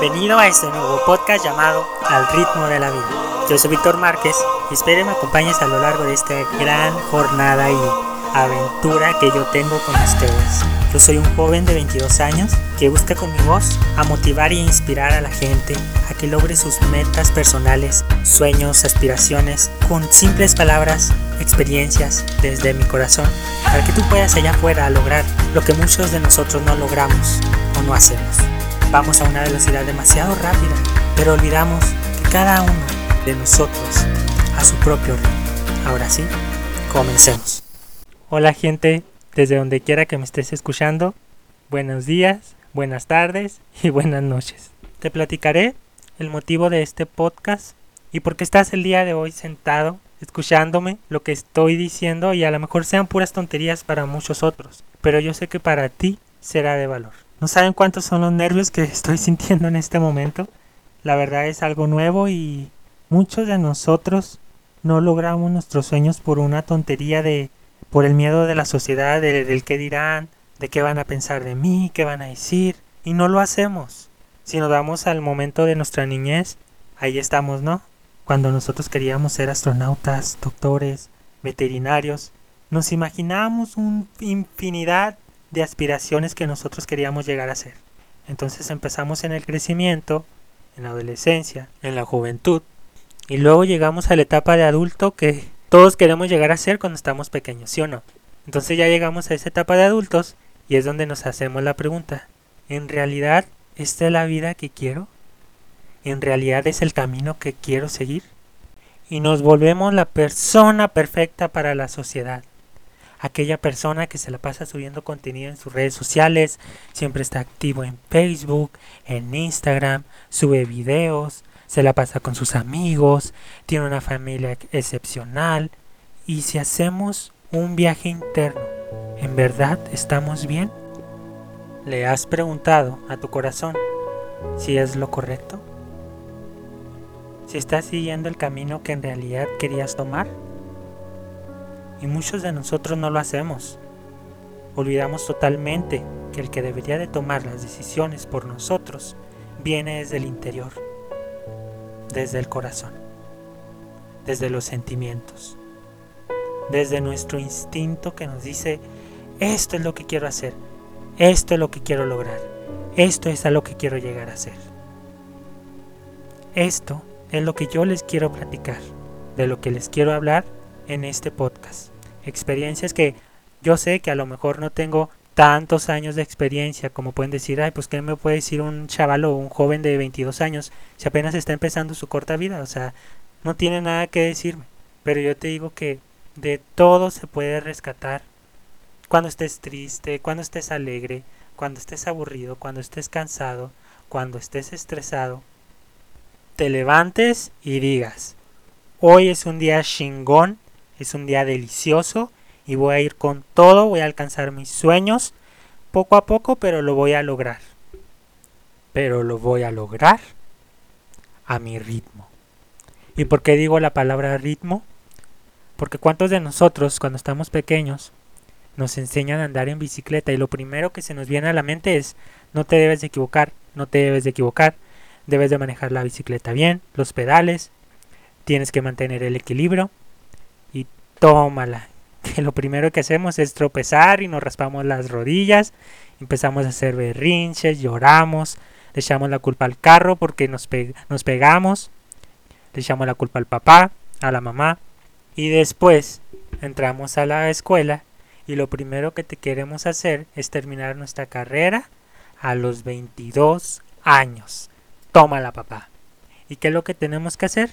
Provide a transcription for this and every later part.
Bienvenido a este nuevo podcast llamado Al ritmo de la vida. Yo soy Víctor Márquez y espero me acompañes a lo largo de esta gran jornada y aventura que yo tengo con ustedes. Yo soy un joven de 22 años que busca con mi voz a motivar e inspirar a la gente a que logre sus metas personales, sueños, aspiraciones, con simples palabras, experiencias desde mi corazón, para que tú puedas allá afuera lograr lo que muchos de nosotros no logramos o no hacemos. Vamos a una velocidad demasiado rápida, pero olvidamos que cada uno de nosotros a su propio ritmo. Ahora sí, comencemos. Hola gente, desde donde quiera que me estés escuchando, buenos días, buenas tardes y buenas noches. Te platicaré el motivo de este podcast y por qué estás el día de hoy sentado escuchándome lo que estoy diciendo y a lo mejor sean puras tonterías para muchos otros, pero yo sé que para ti será de valor. No saben cuántos son los nervios que estoy sintiendo en este momento. La verdad es algo nuevo y muchos de nosotros no logramos nuestros sueños por una tontería de por el miedo de la sociedad, del qué dirán, de qué van a pensar de mí, qué van a decir, y no lo hacemos. Si nos vamos al momento de nuestra niñez, ahí estamos, ¿no? Cuando nosotros queríamos ser astronautas, doctores, veterinarios, nos imaginábamos una infinidad de aspiraciones que nosotros queríamos llegar a ser. Entonces empezamos en el crecimiento, en la adolescencia, en la juventud, y luego llegamos a la etapa de adulto que todos queremos llegar a ser cuando estamos pequeños, ¿sí o no? Entonces ya llegamos a esa etapa de adultos y es donde nos hacemos la pregunta, ¿en realidad esta es la vida que quiero? ¿En realidad es el camino que quiero seguir? Y nos volvemos la persona perfecta para la sociedad. Aquella persona que se la pasa subiendo contenido en sus redes sociales, siempre está activo en Facebook, en Instagram, sube videos, se la pasa con sus amigos, tiene una familia excepcional. Y si hacemos un viaje interno, ¿en verdad estamos bien? ¿Le has preguntado a tu corazón si es lo correcto? ¿Si estás siguiendo el camino que en realidad querías tomar? Y muchos de nosotros no lo hacemos. Olvidamos totalmente que el que debería de tomar las decisiones por nosotros viene desde el interior desde el corazón, desde los sentimientos, desde nuestro instinto que nos dice, esto es lo que quiero hacer, esto es lo que quiero lograr, esto es a lo que quiero llegar a ser. Esto es lo que yo les quiero platicar, de lo que les quiero hablar en este podcast. Experiencias que yo sé que a lo mejor no tengo tantos años de experiencia, como pueden decir, ay, pues qué me puede decir un chaval o un joven de 22 años si apenas está empezando su corta vida, o sea, no tiene nada que decirme. Pero yo te digo que de todo se puede rescatar cuando estés triste, cuando estés alegre, cuando estés aburrido, cuando estés cansado, cuando estés estresado. Te levantes y digas, hoy es un día chingón, es un día delicioso y voy a ir con todo, voy a alcanzar mis sueños poco a poco, pero lo voy a lograr. Pero lo voy a lograr a mi ritmo. ¿Y por qué digo la palabra ritmo? Porque cuántos de nosotros cuando estamos pequeños nos enseñan a andar en bicicleta y lo primero que se nos viene a la mente es no te debes de equivocar, no te debes de equivocar, debes de manejar la bicicleta bien, los pedales, tienes que mantener el equilibrio tómala que lo primero que hacemos es tropezar y nos raspamos las rodillas, empezamos a hacer berrinches, lloramos, le echamos la culpa al carro porque nos, nos pegamos, le echamos la culpa al papá, a la mamá, y después entramos a la escuela y lo primero que te queremos hacer es terminar nuestra carrera a los 22 años. Tómala, papá. ¿Y qué es lo que tenemos que hacer?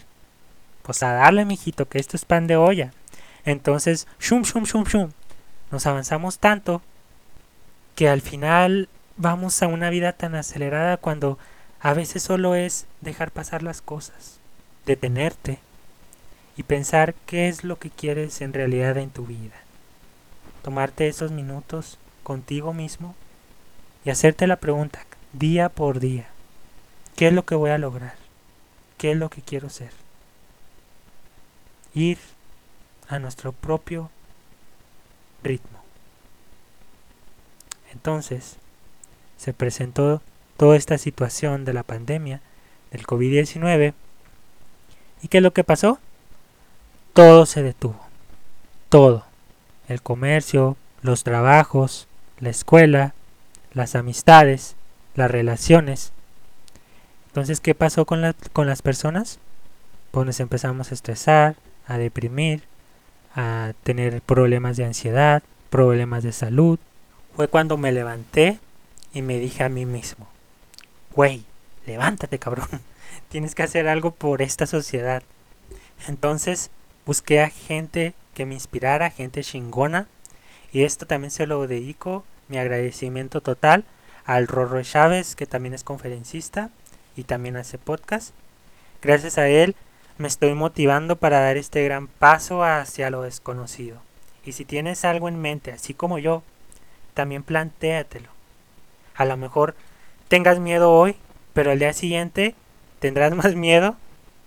Pues a darle, mijito, que esto es pan de olla. Entonces, shum, shum, shum, shum. Nos avanzamos tanto que al final vamos a una vida tan acelerada cuando a veces solo es dejar pasar las cosas, detenerte y pensar qué es lo que quieres en realidad en tu vida. Tomarte esos minutos contigo mismo y hacerte la pregunta día por día, ¿qué es lo que voy a lograr? ¿Qué es lo que quiero ser? Ir a nuestro propio ritmo. Entonces se presentó toda esta situación de la pandemia, del COVID-19. ¿Y qué es lo que pasó? Todo se detuvo. Todo. El comercio, los trabajos, la escuela, las amistades, las relaciones. Entonces, ¿qué pasó con, con las personas? Pues nos empezamos a estresar, a deprimir, a tener problemas de ansiedad, problemas de salud. Fue cuando me levanté y me dije a mí mismo, güey, levántate cabrón, tienes que hacer algo por esta sociedad. Entonces busqué a gente que me inspirara, gente chingona, y esto también se lo dedico, mi agradecimiento total al Rorro Chávez, que también es conferencista y también hace podcast. Gracias a él me estoy motivando para dar este gran paso hacia lo desconocido. Y si tienes algo en mente, así como yo, también plantéatelo. A lo mejor tengas miedo hoy, pero al día siguiente tendrás más miedo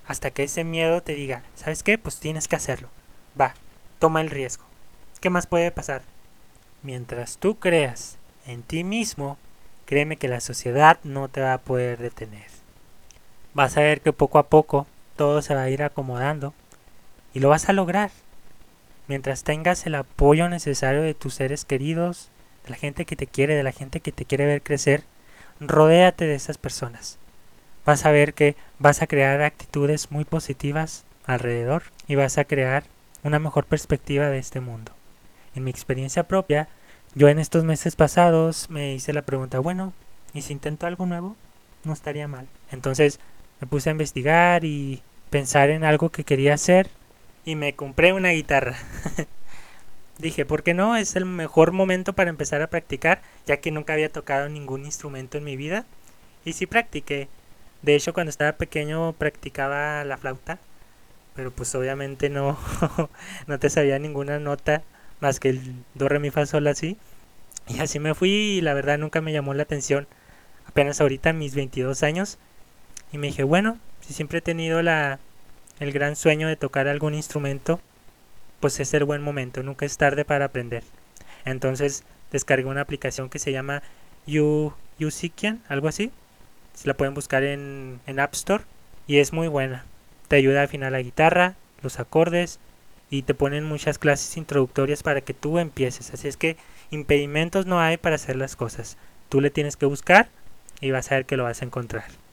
hasta que ese miedo te diga, ¿sabes qué? Pues tienes que hacerlo. Va, toma el riesgo. ¿Qué más puede pasar? Mientras tú creas en ti mismo, créeme que la sociedad no te va a poder detener. Vas a ver que poco a poco todo se va a ir acomodando y lo vas a lograr. Mientras tengas el apoyo necesario de tus seres queridos, de la gente que te quiere, de la gente que te quiere ver crecer, rodéate de esas personas. Vas a ver que vas a crear actitudes muy positivas alrededor y vas a crear una mejor perspectiva de este mundo. En mi experiencia propia, yo en estos meses pasados me hice la pregunta, bueno, ¿y si intento algo nuevo? No estaría mal. Entonces me puse a investigar y pensar en algo que quería hacer y me compré una guitarra. Dije, ¿por qué no? Es el mejor momento para empezar a practicar, ya que nunca había tocado ningún instrumento en mi vida. Y sí practiqué. De hecho, cuando estaba pequeño practicaba la flauta, pero pues obviamente no, no te sabía ninguna nota más que el do, re, mi, fa, sol, así. Y así me fui y la verdad nunca me llamó la atención. Apenas ahorita, mis 22 años, y me dije, bueno, si siempre he tenido la, el gran sueño de tocar algún instrumento, pues es el buen momento, nunca es tarde para aprender. Entonces descargué una aplicación que se llama You, algo así. Se la pueden buscar en, en App Store y es muy buena. Te ayuda a afinar la guitarra, los acordes y te ponen muchas clases introductorias para que tú empieces. Así es que impedimentos no hay para hacer las cosas. Tú le tienes que buscar y vas a ver que lo vas a encontrar.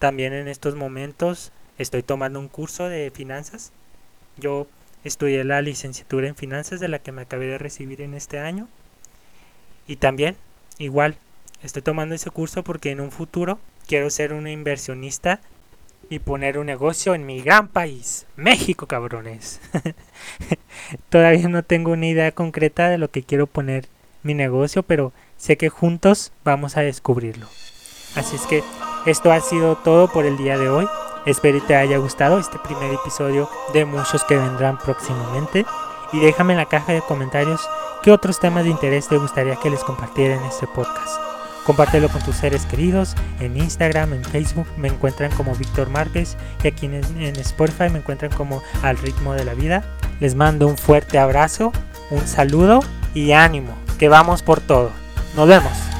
También en estos momentos estoy tomando un curso de finanzas. Yo estudié la licenciatura en finanzas de la que me acabé de recibir en este año. Y también, igual, estoy tomando ese curso porque en un futuro quiero ser una inversionista y poner un negocio en mi gran país, México, cabrones. Todavía no tengo una idea concreta de lo que quiero poner mi negocio, pero sé que juntos vamos a descubrirlo. Así es que esto ha sido todo por el día de hoy. Espero que te haya gustado este primer episodio de muchos que vendrán próximamente. Y déjame en la caja de comentarios qué otros temas de interés te gustaría que les compartiera en este podcast. Compártelo con tus seres queridos. En Instagram, en Facebook me encuentran como Víctor Márquez y aquí en, en Spotify me encuentran como Al ritmo de la vida. Les mando un fuerte abrazo, un saludo y ánimo, que vamos por todo. Nos vemos.